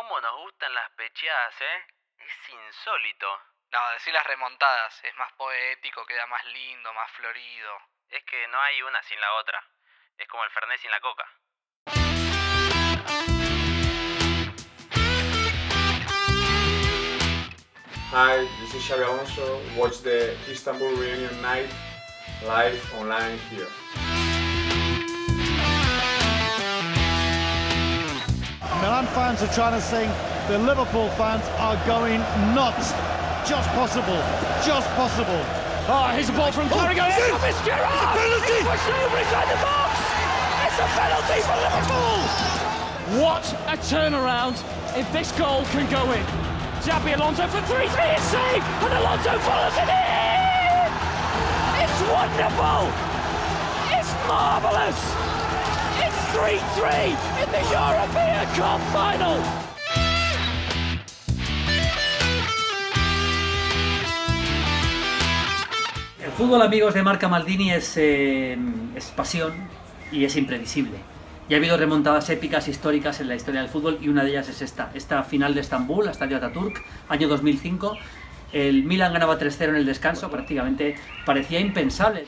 cómo nos gustan las pecheadas, ¿eh? Es insólito. No, decir las remontadas, es más poético, queda más lindo, más florido. Es que no hay una sin la otra. Es como el Fernet sin la coca. Hi, this is Xabi Alonso. Watch the Istanbul Reunion Night live online here. Milan fans are trying to sing, the Liverpool fans are going nuts. Just possible, just possible. Oh, here's a ball from oh, Carragher. Oh, it's It's a penalty. He's pushed over inside the box. It's a penalty for Liverpool. What a turnaround if this goal can go in. Xabi Alonso for 3-3 is saved, and Alonso follows it in! It's wonderful! It's marvellous! It's 3-3 in the European Cup final! El fútbol, amigos de Marca Maldini, es, eh, es pasión y es imprevisible. Y ha habido remontadas épicas históricas en la historia del fútbol y una de ellas es esta, esta final de Estambul, Estadio Ataturk, año 2005. El Milan ganaba 3-0 en el descanso, prácticamente parecía impensable.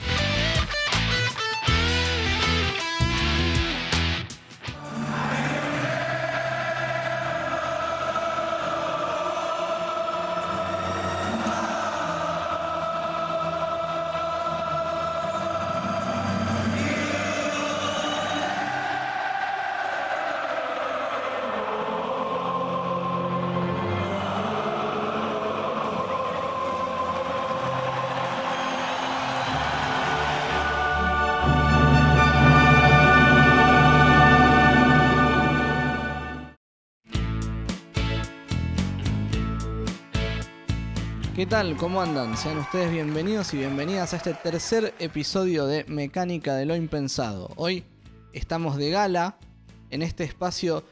Tal? ¿Cómo andan? Sean ustedes bienvenidos y bienvenidas a este tercer episodio de Mecánica de lo Impensado. Hoy estamos de gala en este espacio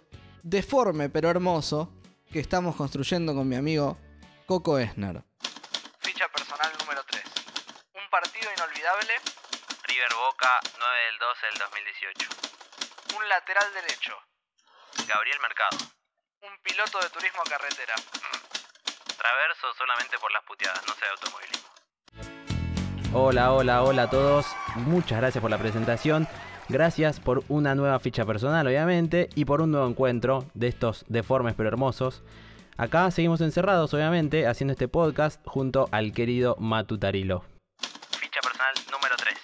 deforme pero hermoso que estamos construyendo con mi amigo Coco Esner. Ficha personal número 3. Un partido inolvidable. River Boca, 9 del 12 del 2018. Un lateral derecho. Gabriel Mercado. Un piloto de turismo carretera. Traverso solamente por las puteadas, no sé de automovilismo. Hola, hola, hola a todos. Muchas gracias por la presentación. Gracias por una nueva ficha personal, obviamente, y por un nuevo encuentro de estos deformes pero hermosos. Acá seguimos encerrados, obviamente, haciendo este podcast junto al querido Matu Tarilo. Ficha personal número 3.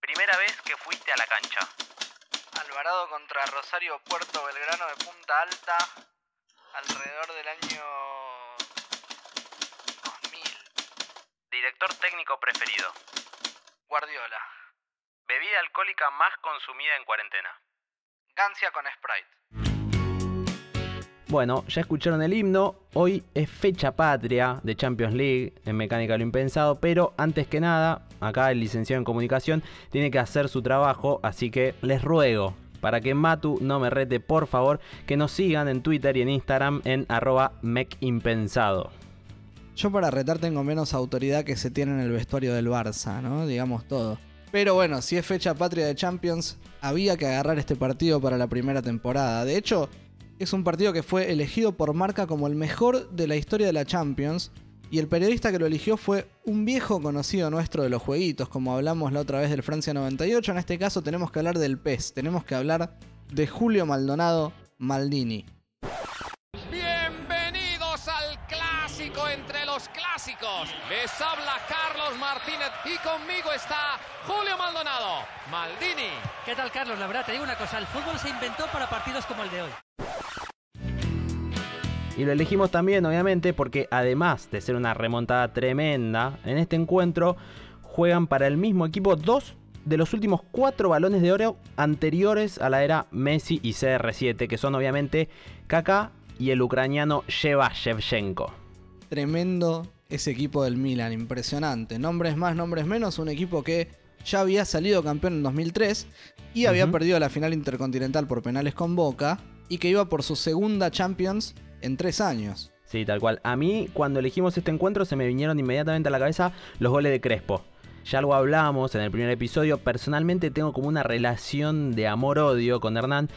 Primera vez que fuiste a la cancha. Alvarado contra Rosario Puerto Belgrano de Punta Alta. Alrededor del año Director técnico preferido. Guardiola. Bebida alcohólica más consumida en cuarentena. Gancia con Sprite. Bueno, ya escucharon el himno. Hoy es fecha patria de Champions League en Mecánica lo Impensado. Pero antes que nada, acá el licenciado en comunicación tiene que hacer su trabajo. Así que les ruego para que Matu no me rete, por favor, que nos sigan en Twitter y en Instagram en arroba mecimpensado. Yo para retar tengo menos autoridad que se tiene en el vestuario del Barça, ¿no? Digamos todo. Pero bueno, si es fecha patria de Champions, había que agarrar este partido para la primera temporada. De hecho, es un partido que fue elegido por Marca como el mejor de la historia de la Champions. Y el periodista que lo eligió fue un viejo conocido nuestro de los jueguitos, como hablamos la otra vez del Francia 98. En este caso tenemos que hablar del PES, tenemos que hablar de Julio Maldonado Maldini. Clásicos. Les habla Carlos Martínez y conmigo está Julio Maldonado Maldini. ¿Qué tal, Carlos? La verdad, te digo una cosa, el fútbol se inventó para partidos como el de hoy. Y lo elegimos también, obviamente, porque además de ser una remontada tremenda, en este encuentro juegan para el mismo equipo dos de los últimos cuatro balones de oro anteriores a la era Messi y CR7, que son obviamente Kaká y el ucraniano Sheva Shevchenko. Tremendo ese equipo del Milan, impresionante. Nombres más, nombres menos, un equipo que ya había salido campeón en 2003 y había perdido la final intercontinental por penales con Boca y que iba por su segunda Champions en tres años. Sí, tal cual. A mí, cuando elegimos este encuentro, se me vinieron inmediatamente a la cabeza los goles de Crespo. Ya lo hablamos en el primer episodio. Personalmente tengo como una relación de amor-odio con Hernán.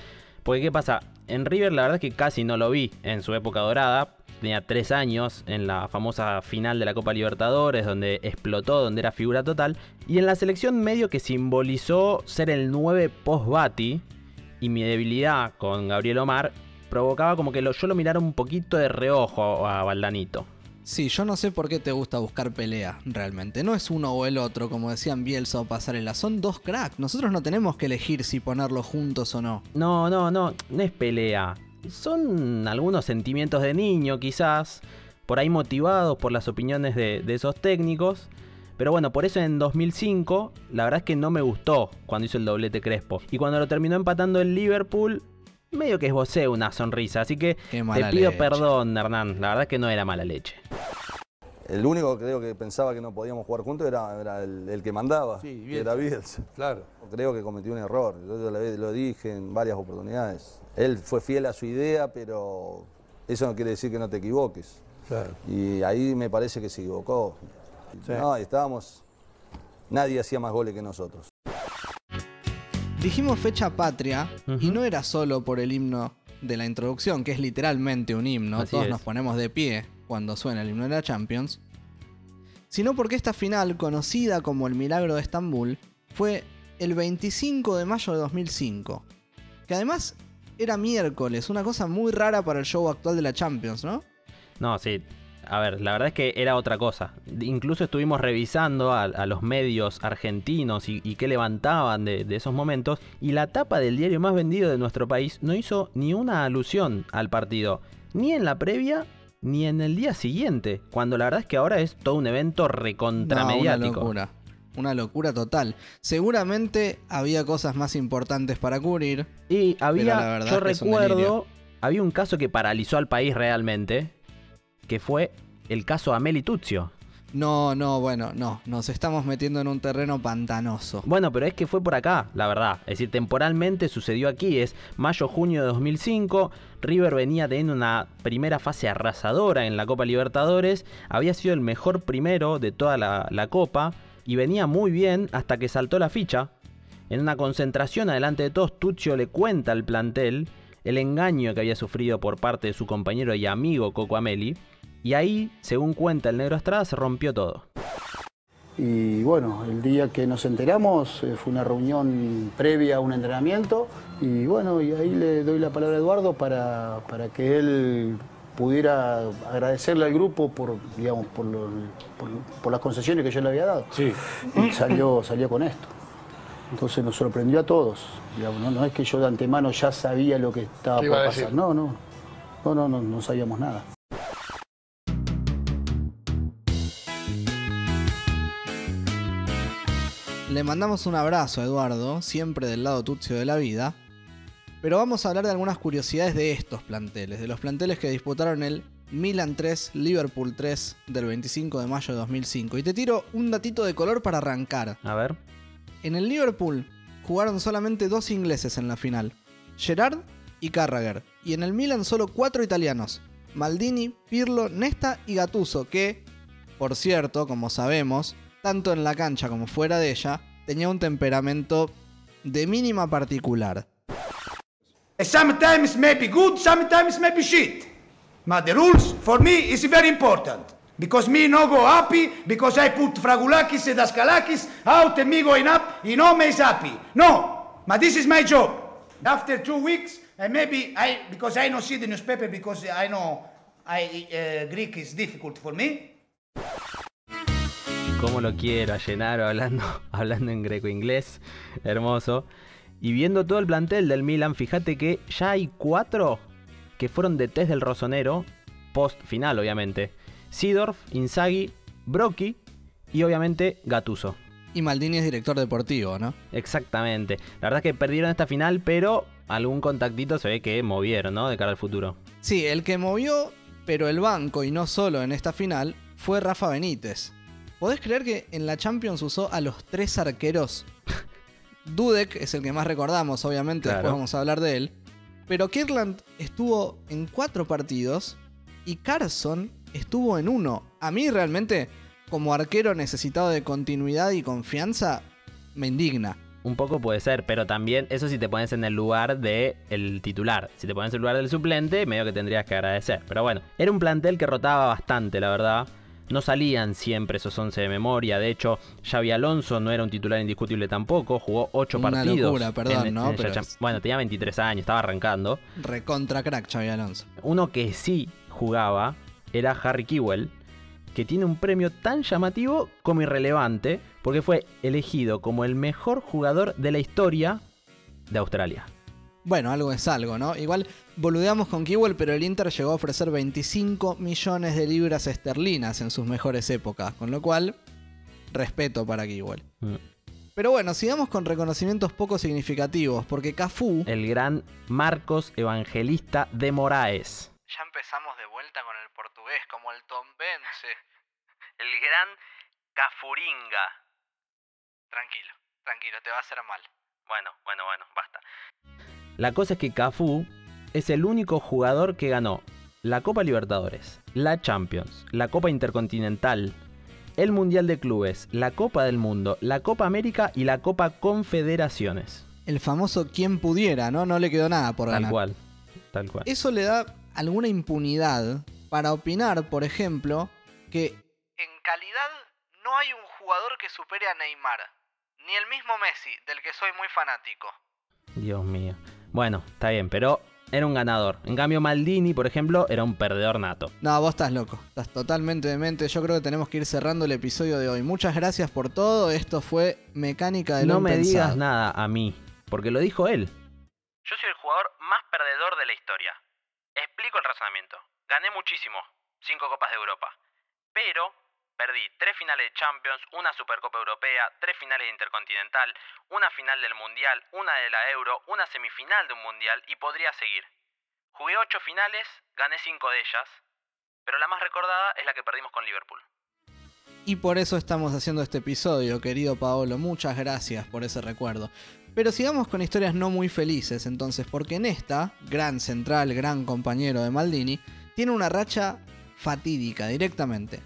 Porque, ¿qué pasa? En River la verdad es que casi no lo vi en su época dorada. Tenía tres años en la famosa final de la Copa Libertadores, donde explotó, donde era figura total. Y en la selección medio que simbolizó ser el 9 post-Bati. Y mi debilidad con Gabriel Omar provocaba como que lo- yo lo mirara un poquito de reojo a Valdanito. Sí, yo no sé por qué te gusta buscar pelea, realmente. No es uno o el otro, como decían Bielsa o Pasarela. Son dos cracks. Nosotros no tenemos que elegir si ponerlos juntos o no. No, no, no, no es pelea. Son algunos sentimientos de niño, quizás, por ahí motivados por las opiniones de, de esos técnicos. Pero bueno, por eso en 2005, la verdad es que no me gustó cuando hizo el doblete Crespo. Y cuando lo terminó empatando el Liverpool, medio que esbocé una sonrisa. Así que te pido leche. perdón, Hernán. La verdad es que no era mala leche. El único creo que pensaba que no podíamos jugar juntos era, era el, el que mandaba, Sí, que Bielsa. era Bielsa. Claro. Creo que cometió un error, yo lo, lo dije en varias oportunidades. Él fue fiel a su idea, pero eso no quiere decir que no te equivoques. Claro. Y ahí me parece que se equivocó. Sí. No, estábamos, nadie hacía más goles que nosotros. Dijimos fecha patria y no era solo por el himno de la introducción, que es literalmente un himno. Así Todos es. nos ponemos de pie cuando suena el himno de la Champions. Sino porque esta final, conocida como el Milagro de Estambul, fue el 25 de mayo de 2005. Que además era miércoles, una cosa muy rara para el show actual de la Champions, ¿no? No, sí. A ver, la verdad es que era otra cosa. Incluso estuvimos revisando a, los medios argentinos y, y qué levantaban de, de esos momentos. Y la tapa del diario más vendido de nuestro país no hizo ni una alusión al partido. Ni en la previa, ni en el día siguiente. Cuando la verdad es que ahora es todo un evento No, recontramediático. una locura. Una locura total. Seguramente había cosas más importantes para cubrir. Y había, la verdad yo recuerdo, había un caso que paralizó al país realmente, que fue el caso Ameli Tuzio. No, no, bueno, no. Nos estamos metiendo en un terreno pantanoso. Bueno, pero es que fue por acá, la verdad. Es decir, temporalmente sucedió aquí. Es mayo-junio de 2005. River venía teniendo una primera fase arrasadora en la Copa Libertadores. Había sido el mejor primero de toda la, Copa. Y venía muy bien hasta que saltó la ficha. En una concentración adelante de todos, Tuccio le cuenta al plantel el engaño que había sufrido por parte de su compañero y amigo Coco Ameli. Y ahí, según cuenta el negro Estrada, se rompió todo. Y bueno, el día que nos enteramos eh, fue una reunión previa a un entrenamiento y bueno, y ahí le doy la palabra a Eduardo para, para que él pudiera agradecerle al grupo por, digamos, por, lo- por- por las concesiones que yo le había dado. Sí. Y salió, salió con esto. Entonces nos sorprendió a todos. digamos, no, no es que yo de antemano ya sabía lo que estaba ¿Qué por pasar. No, no. No, no, no, no sabíamos nada. Le mandamos un abrazo a Eduardo, siempre del lado tucio de la vida. Pero vamos a hablar de algunas curiosidades de estos planteles, de los planteles que disputaron el Milan 3, Liverpool 3 del 25 de mayo de 2005. Y te tiro un datito de color para arrancar. A ver. En el Liverpool jugaron solamente dos ingleses en la final, Gerard y Carragher. Y en el Milan solo cuatro italianos, Maldini, Pirlo, Nesta y Gattuso, que, por cierto, como sabemos, tanto en la cancha como fuera de ella, tenía un temperamento de mínima particular. Sometimes maybe good, sometimes maybe shit. But the rules for me is very important. Because me no go happy, because I put Fragulakis and Daskalakis out and me going up, you know me is happy. No, but this is my job. After two weeks, and maybe I, because I don't see the newspaper, because I know I, uh, Greek is difficult for me. Cómo lo quiero a Llenaro hablando, hablando en greco-inglés. Hermoso. Y viendo todo el plantel del Milan, fíjate que ya hay cuatro que fueron de test del Rosonero, post final obviamente. Sidorf, Inzaghi, Brocchi y obviamente Gatuso. Y Maldini es director deportivo, ¿no? Exactamente. La verdad es que perdieron esta final, pero algún contactito se ve que movieron, ¿no? De cara al futuro. Sí, el que movió, pero el banco y no solo en esta final, fue Rafa Benítez. ¿Podés creer que en la Champions usó a los tres arqueros? Dudek es el que más recordamos, obviamente, Claro. después vamos a hablar de él. Pero Kirkland estuvo en cuatro partidos y Carson estuvo en uno. A mí realmente, como arquero necesitado de continuidad y confianza, me indigna. un poco puede ser, pero también eso si te pones en el lugar del el titular. Si te pones en el lugar del suplente, medio que tendrías que agradecer. Pero bueno, era un plantel que rotaba bastante, la verdad. No salían siempre esos 11 de memoria. De hecho, Xavi Alonso no era un titular indiscutible tampoco. Jugó 8 Una partidos. locura, perdón, ¿no? Pero Cham- es- Bueno, tenía 23 años, estaba arrancando. Recontra crack, Xavi Alonso. Uno que sí jugaba era Harry Kewell, que tiene un premio tan llamativo como irrelevante, porque fue elegido como el mejor jugador de la historia de Australia. Bueno, algo es algo, ¿no? Igual boludeamos con Kewell, pero el Inter llegó a ofrecer 25 millones de libras esterlinas en sus mejores épocas, con lo cual, respeto para Kewell. Mm. Pero bueno, sigamos con reconocimientos poco significativos, porque Cafú... El gran Marcos Evangelista de Moraes. Ya empezamos de vuelta con el portugués, como el tombense. El gran Cafuringa. Tranquilo, tranquilo, te va a hacer mal. Bueno, bueno, bueno, basta. La cosa es que Cafú es el único jugador que ganó la Copa Libertadores, la Champions, la Copa Intercontinental, el Mundial de Clubes, la Copa del Mundo, la Copa América y la Copa Confederaciones. El famoso quien pudiera, ¿no? No le quedó nada por Tal ganar. cual, tal cual. Eso le da alguna impunidad para opinar, por ejemplo, que en calidad no hay un jugador que supere a Neymar. Ni el mismo Messi, del que soy muy fanático. Dios mío. Bueno, está bien, pero era un ganador. En cambio, Maldini, por ejemplo, era un perdedor nato. No, vos estás loco. Estás totalmente demente. Yo creo que tenemos que ir cerrando el episodio de hoy. Muchas gracias por todo. Esto fue Mecánica de No me Impensado. digas nada a mí, porque lo dijo él. Yo soy el jugador más perdedor de la historia. Explico el razonamiento. Gané muchísimo, cinco Copas de Europa. Pero perdí tres finales de Champions, una Supercopa Europea, tres finales de Intercontinental, una final del Mundial, una de la Euro, una semifinal de un Mundial y podría seguir. Jugué ocho finales, gané cinco de ellas, pero la más recordada es la que perdimos con Liverpool. Y por eso estamos haciendo este episodio, querido Paolo. Muchas gracias por ese recuerdo. Pero sigamos con historias no muy felices entonces, porque en esta, gran central, gran compañero de Maldini, tiene una racha fatídica directamente.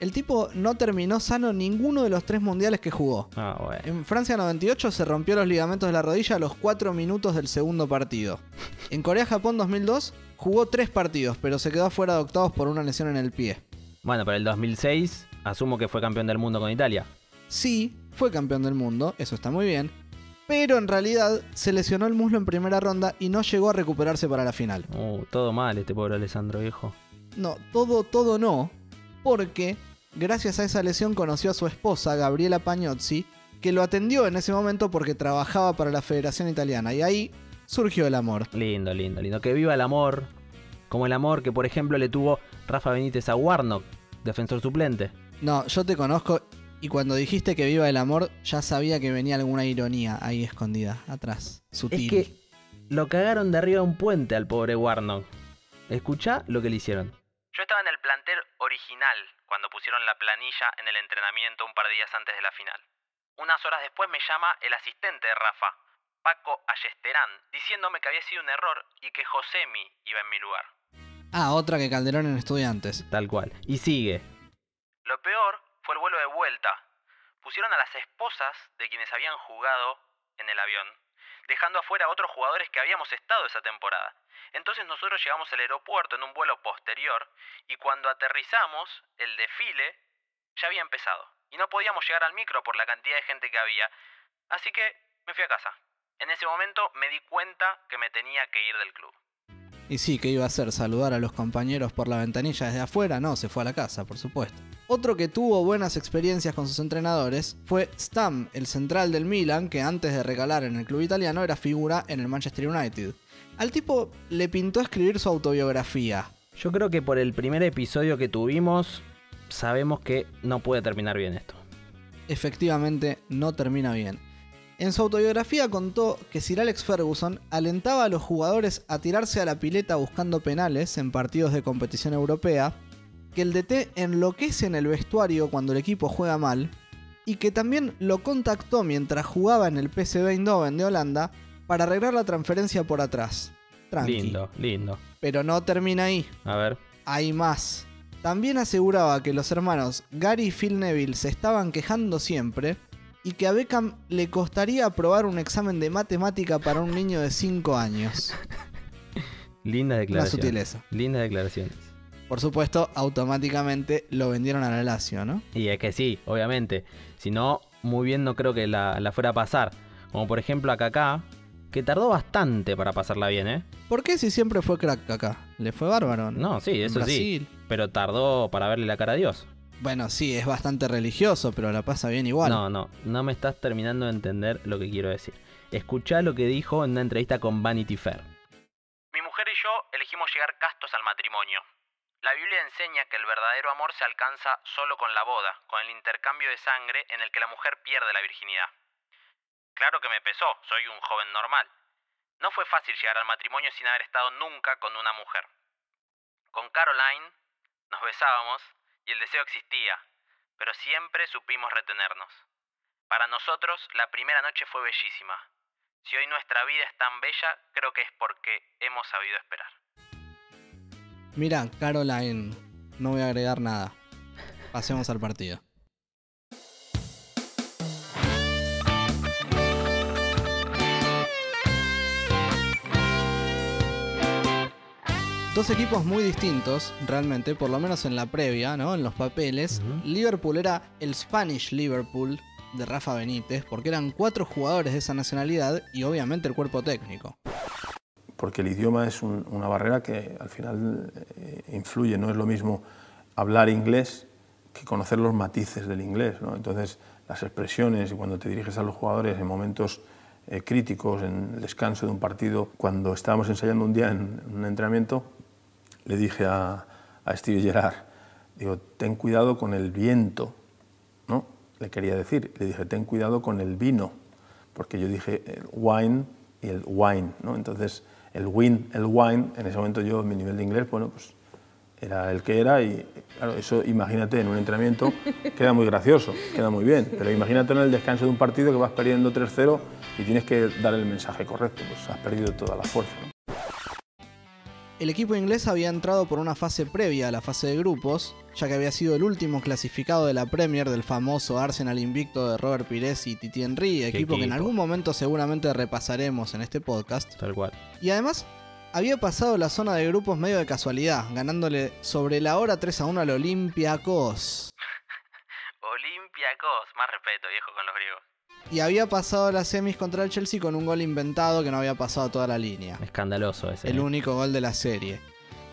El tipo no terminó sano ninguno de los tres mundiales que jugó. Ah, bueno. En Francia 98 se rompió los ligamentos de la rodilla a los 4 minutos del segundo partido. En Corea-Japón 2002 jugó tres partidos, pero se quedó fuera de octavos por una lesión en el pie. Bueno, pero el 2006 asumo que fue campeón del mundo con Italia. Sí, fue campeón del mundo, eso está muy bien, pero en realidad se lesionó el muslo en primera ronda y no llegó a recuperarse para la final. Uh, todo mal este pobre Alessandro viejo. No, todo, todo no, porque gracias a esa lesión conoció a su esposa, Gabriela Pagnozzi, que lo atendió en ese momento porque trabajaba para la Federación Italiana y ahí surgió el amor. Lindo, lindo, lindo. Que viva el amor. Como el amor que, por ejemplo, le tuvo Rafa Benítez a Warnock, defensor suplente. No, yo te conozco y cuando dijiste que viva el amor ya sabía que venía alguna ironía ahí escondida, atrás, sutil. Es que lo cagaron de arriba de un puente al pobre Warnock. Escuchá lo que le hicieron. Yo estaba en el plantel original cuando pusieron la planilla en el entrenamiento un par de días antes de la final. Unas horas después me llama el asistente de Rafa, Paco Allesterán, diciéndome que había sido un error y que Josemi iba en mi lugar. Ah, otra que Calderón en estudiantes. Tal cual. Y sigue. Lo peor fue el vuelo de vuelta. Pusieron a las esposas de quienes habían jugado en el avión, dejando afuera a otros jugadores que habíamos estado esa temporada. Entonces nosotros llegamos al aeropuerto en un vuelo posterior y cuando aterrizamos, el desfile ya había empezado. Y no podíamos llegar al micro por la cantidad de gente que había. Así que me fui a casa. En ese momento me di cuenta que me tenía que ir del club. Y sí, ¿qué iba a hacer? ¿Saludar a los compañeros por la ventanilla desde afuera? No, se fue a la casa, por supuesto. Otro que tuvo buenas experiencias con sus entrenadores fue Stam, el central del Milan, que antes de recalar en el club italiano era figura en el Manchester United. Al tipo le pintó escribir su autobiografía. Yo creo que por el primer episodio que tuvimos, sabemos que no puede terminar bien esto. Efectivamente, no termina bien. En su autobiografía contó que Sir Alex Ferguson alentaba a los jugadores a tirarse a la pileta buscando penales en partidos de competición europea, que el DT enloquece en el vestuario cuando el equipo juega mal, y que también lo contactó mientras jugaba en el PSV Eindhoven de Holanda para arreglar la transferencia por atrás. Tranqui. Lindo, lindo. Pero no termina ahí. A ver. Hay más. También aseguraba que los hermanos Gary y Phil Neville se estaban quejando siempre y que a Beckham le costaría aprobar un examen de matemática para un niño de 5 años. Linda declaración. sutileza. Lindas declaraciones. Por supuesto, automáticamente lo vendieron a la Lazio, ¿no? Y es que sí, obviamente. Si no, muy bien no creo que la, la fuera a pasar. Como por ejemplo a Kaká, que tardó bastante para pasarla bien, ¿eh? ¿Por qué si siempre fue crack acá? Le fue bárbaro. No, sí, eso Brasil. sí. Pero tardó para verle la cara a Dios. Bueno, sí, es bastante religioso, pero la pasa bien igual. No, no, no me estás terminando de entender lo que quiero decir. Escuchá lo que dijo en una entrevista con Vanity Fair. Mi mujer y yo elegimos llegar castos al matrimonio. La Biblia enseña que el verdadero amor se alcanza solo con la boda, con el intercambio de sangre en el que la mujer pierde la virginidad. Claro que me pesó, soy un joven normal. No fue fácil llegar al matrimonio sin haber estado nunca con una mujer. Con Caroline nos besábamos y el deseo existía, pero siempre supimos retenernos. Para nosotros la primera noche fue bellísima. Si hoy nuestra vida es tan bella, creo que es porque hemos sabido esperar. Mira, Caroline, no voy a agregar nada. Pasemos al partido. Dos equipos muy distintos, realmente, por lo menos en la previa, ¿no? En los papeles. Liverpool era el Spanish Liverpool de Rafa Benítez, porque eran cuatro jugadores de esa nacionalidad y obviamente el cuerpo técnico. Porque el idioma es un- una barrera que al final eh, influye, no es lo mismo hablar inglés que conocer los matices del inglés, entonces las expresiones y cuando te diriges a los jugadores en momentos eh, críticos, en el descanso de un partido, cuando estábamos ensayando un día en, un entrenamiento, le dije a, a Steve Gerrard, digo, ten cuidado con el viento, ¿no? Le quería decir, le dije, ten cuidado con el vino, porque yo dije el wine y el wine, ¿no? Entonces, el win, el wine, en ese momento yo, mi nivel de inglés, bueno, pues era el que era y, claro, eso imagínate en un entrenamiento, queda muy gracioso, queda muy bien, pero imagínate en el descanso de un partido que vas perdiendo 3-0 y tienes que dar el mensaje correcto, pues has perdido toda la fuerza, ¿no? El equipo inglés había entrado por una fase previa a la fase de grupos, ya que había sido el último clasificado de la Premier del famoso Arsenal invicto de Robert Pires y Titi Henry, equipo, que en algún momento seguramente repasaremos en este podcast. Tal cual. Y además, había pasado la zona de grupos medio de casualidad, ganándole sobre la hora 3 a 1 al Olympiacos. Olympiacos, más respeto, viejo, con los griegos. Y había pasado las semis contra el Chelsea con un gol inventado que no había pasado toda la línea. Escandaloso ese. El ¿eh? único gol de la serie.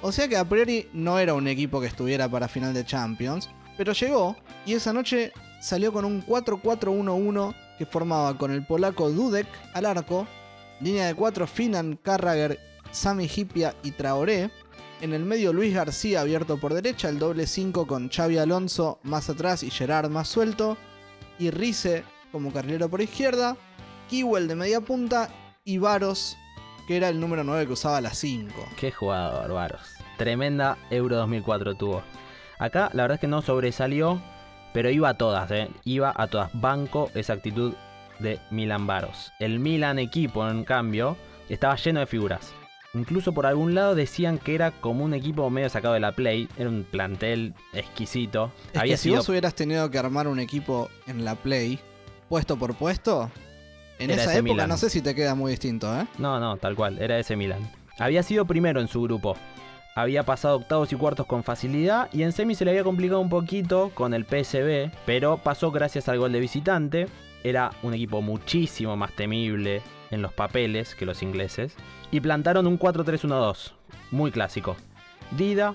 O sea que a priori no era un equipo que estuviera para final de Champions, pero llegó y esa noche salió con un 4-4-1-1 que formaba con el polaco Dudek al arco, línea de 4 Finan, Carragher, Sami Hipia y Traoré, en el medio Luis García abierto por derecha, el doble 5 con Xavi Alonso más atrás y Gerard más suelto, y Rice como carrilero por izquierda, Kiwell de media punta y Varos, que era el número 9 que usaba la 5. Qué jugador, Varos. Tremenda Euro 2004 tuvo. Acá la verdad es que no sobresalió, pero iba a todas, ¿eh? Iba a todas. Banco esa actitud de Milan Varos. El Milan equipo, en cambio, estaba lleno de figuras. Incluso por algún lado decían que era como un equipo medio sacado de la Play. Era un plantel exquisito. Es Había que si vos hubieras tenido que armar un equipo en la Play, puesto por puesto, en Era esa época Milan. no sé si te queda muy distinto, ¿eh? No, no, tal cual, era ese Milan. Había sido primero en su grupo. Había pasado octavos y cuartos con facilidad y en semi se le había complicado un poquito con el PSB, pero pasó gracias al gol de visitante. Era un equipo muchísimo más temible en los papeles que los ingleses y plantaron un 4-3-1-2, muy clásico. Dida,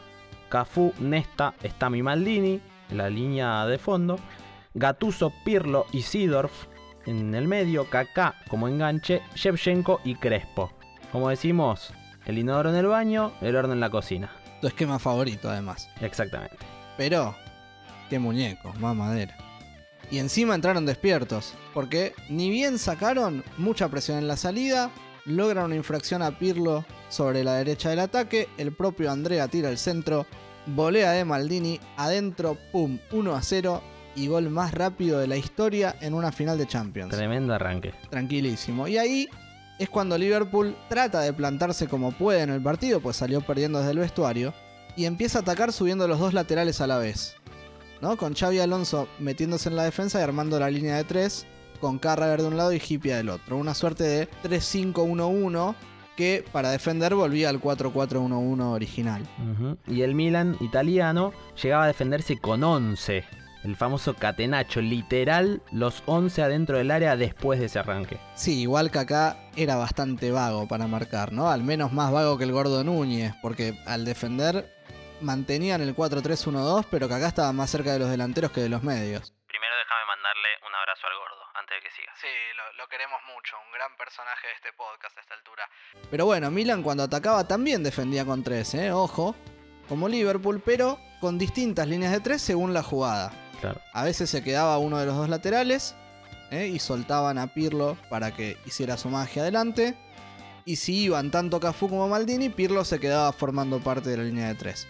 Cafú, Nesta, Stami Maldini, la línea de fondo, Gatuso, Pirlo y Sidorf en el medio, Kaká como enganche, Shevchenko y Crespo. Como decimos, el inodoro en el baño, el horno en la cocina. Tu esquema favorito, además. Exactamente. Pero, qué muñeco, más madera. Y encima entraron despiertos, porque ni bien sacaron mucha presión en la salida, logran una infracción a Pirlo sobre la derecha del ataque, el propio Andrea tira el centro, volea de Maldini, adentro, pum, 1 a 0 y gol más rápido de la historia en una final de Champions. Tremendo arranque. Tranquilísimo. Y ahí es cuando Liverpool trata de plantarse como puede en el partido, pues salió perdiendo desde el vestuario, y empieza a atacar subiendo los dos laterales a la vez. ¿no? Con Xavi Alonso metiéndose en la defensa y armando la línea de tres, con Carragher de un lado y Hipia del otro. Una suerte de 3-5-1-1 que para defender volvía al 4-4-1-1 original. Y el Milan italiano llegaba a defenderse con 11. El famoso catenacho, literal los 11 adentro del área después de ese arranque. Sí, igual que acá era bastante vago para marcar, ¿no? Al menos más vago que el gordo Núñez, porque al defender mantenían el 4-3-1-2, pero que acá estaba más cerca de los delanteros que de los medios. Primero déjame mandarle un abrazo al gordo, antes de que siga. Sí, lo, queremos mucho, un gran personaje de este podcast a esta altura. Pero bueno, Milan cuando atacaba también defendía con 3, ¿eh? Ojo, como Liverpool, pero con distintas líneas de 3 según la jugada. Claro. A veces se quedaba uno de los dos laterales ¿eh? y soltaban a Pirlo para que hiciera su magia adelante. Y si iban tanto Cafú como Maldini, Pirlo se quedaba formando parte de la línea de 3.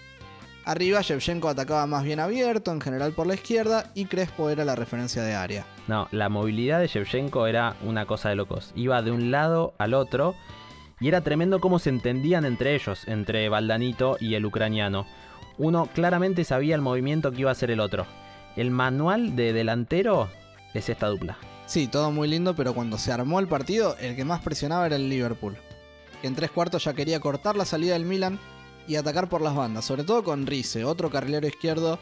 Arriba, Shevchenko atacaba más bien abierto, en general por la izquierda, y Crespo era la referencia de área. No, la movilidad de Shevchenko era una cosa de locos. Iba de un lado al otro y era tremendo cómo se entendían entre ellos, entre Valdanito y el ucraniano. Uno claramente sabía el movimiento que iba a hacer el otro. El manual de delantero es esta dupla. Sí, todo muy lindo, pero cuando se armó el partido, el que más presionaba era el Liverpool. Que en tres cuartos ya quería cortar la salida del Milan y atacar por las bandas, sobre todo con Rice, otro carrilero izquierdo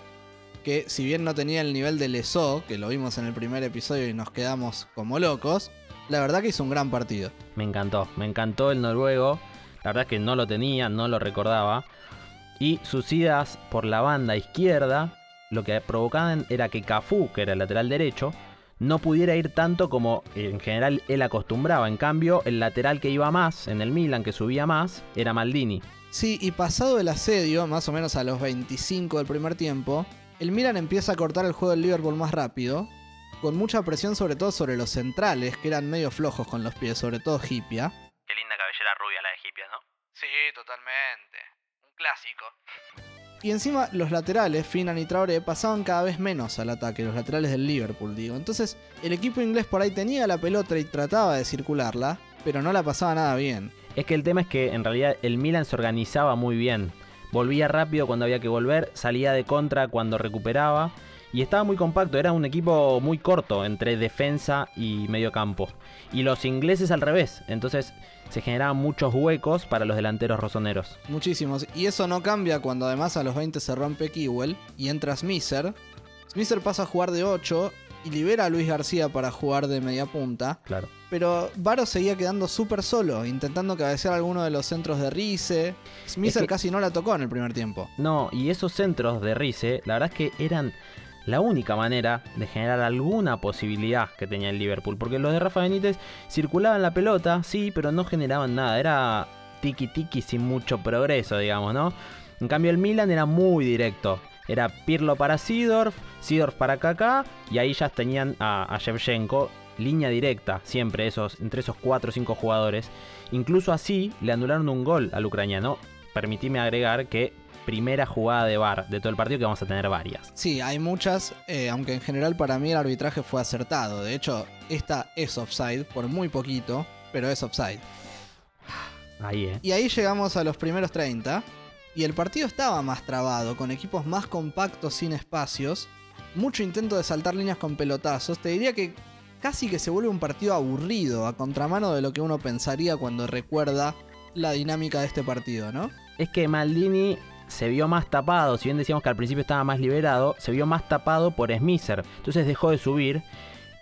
que si bien no tenía el nivel de Lesó, que lo vimos en el primer episodio y nos quedamos como locos, la verdad que hizo un gran partido. Me encantó, me encantó el noruego. La verdad es que no lo tenía, no lo recordaba. Y sus idas por la banda izquierda lo que provocaban era que Cafú, que era el lateral derecho, no pudiera ir tanto como en general él acostumbraba. En cambio, el lateral que iba más en el Milan, que subía más, era Maldini. Sí, y pasado el asedio, más o menos a los 25 del primer tiempo, el Milan empieza a cortar el juego del Liverpool más rápido, con mucha presión sobre todo sobre los centrales, que eran medio flojos con los pies, sobre todo Hipia. Qué linda cabellera rubia la de Hipia, ¿no? Sí, totalmente. Un clásico. Y encima los laterales, Finan y Traoré, pasaban cada vez menos al ataque, los laterales del Liverpool, digo. Entonces el equipo inglés por ahí tenía la pelota y trataba de circularla, pero no la pasaba nada bien. Es que el tema es que en realidad el Milan se organizaba muy bien. Volvía rápido cuando había que volver, salía de contra cuando recuperaba. Y estaba muy compacto, era un equipo muy corto entre defensa y medio campo. Y los ingleses al revés, entonces se generaban muchos huecos para los delanteros rosoneros. Muchísimos. Y eso no cambia cuando además a los 20 se rompe Kewell y entra Smisser. Smisser pasa a jugar de 8 y libera a Luis García para jugar de media punta. Claro. Pero Varo seguía quedando súper solo, intentando cabecear alguno de los centros de Rice. Es que- casi no la tocó en el primer tiempo. No, y esos centros de Rice, la verdad es que eran la única manera de generar alguna posibilidad que tenía el Liverpool. Porque los de Rafa Benítez circulaban la pelota, sí, pero no generaban nada. Era tiki tiki sin mucho progreso, digamos, ¿no? En cambio el Milan era muy directo. Era Pirlo para Sidorf, Sidorf para Kaká y ahí ya tenían a, Shevchenko. Línea directa, siempre esos, entre esos 4 o 5 jugadores. Incluso así le anularon un gol al ucraniano. Permitime agregar que primera jugada de VAR de todo el partido que vamos a tener varias. Sí, hay muchas, eh, aunque en general para mí el arbitraje fue acertado. De hecho, esta es offside por muy poquito, pero es offside. Ahí, eh. Y ahí llegamos a los primeros 30 y el partido estaba más trabado, con equipos más compactos sin espacios, mucho intento de saltar líneas con pelotazos. Te diría que casi que se vuelve un partido aburrido, a contramano de lo que uno pensaría cuando recuerda la dinámica de este partido, ¿no? Es que Maldini se vio más tapado, si bien decíamos que al principio estaba más liberado, se vio más tapado por Smisser. Entonces dejó de subir.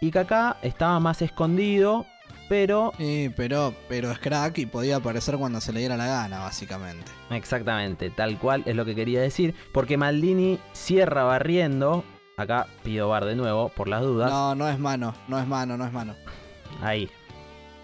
Y Kaká estaba más escondido, pero... Sí, pero, pero es crack y podía aparecer cuando se le diera la gana, básicamente. Exactamente, tal cual es lo que quería decir. Porque Maldini cierra barriendo. Acá pido bar de nuevo, por las dudas. No, no es mano, no es mano, no es mano. Ahí.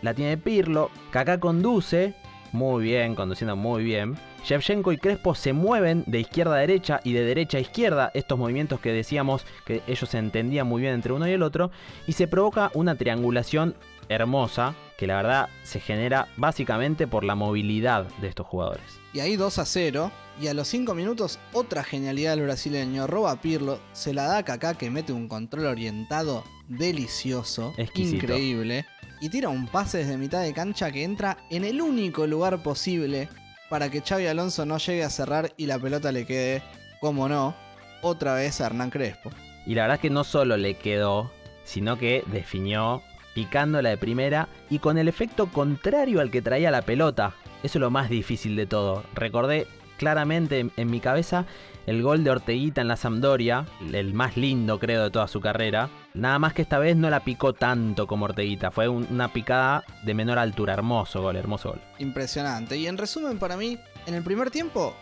La tiene Pirlo. Kaká conduce. Muy bien, conduciendo muy bien. Shevchenko y Crespo se mueven de izquierda a derecha y de derecha a izquierda. Estos movimientos que decíamos que ellos se entendían muy bien entre uno y el otro. Y se provoca una triangulación hermosa. Que la verdad se genera básicamente por la movilidad de estos jugadores. Y ahí 2 a 0. Y a los 5 minutos, otra genialidad del brasileño. Roba Pirlo, se la da a Kaká que mete un control orientado delicioso. Exquisito. Increíble. Y tira un pase desde mitad de cancha que entra en el único lugar posible para que Xavi Alonso no llegue a cerrar y la pelota le quede, como no, otra vez a Hernán Crespo. Y la verdad es que no solo le quedó, sino que definió picándola de primera y con el efecto contrario al que traía la pelota. Eso es lo más difícil de todo. Recordé claramente en, en mi cabeza el gol de Orteguita en la Sampdoria, el más lindo creo de toda su carrera. Nada más que esta vez no la picó tanto como Orteguita, fue un- una picada de menor altura, hermoso gol, hermoso gol. Impresionante. Y en resumen, para mí, en el primer tiempo,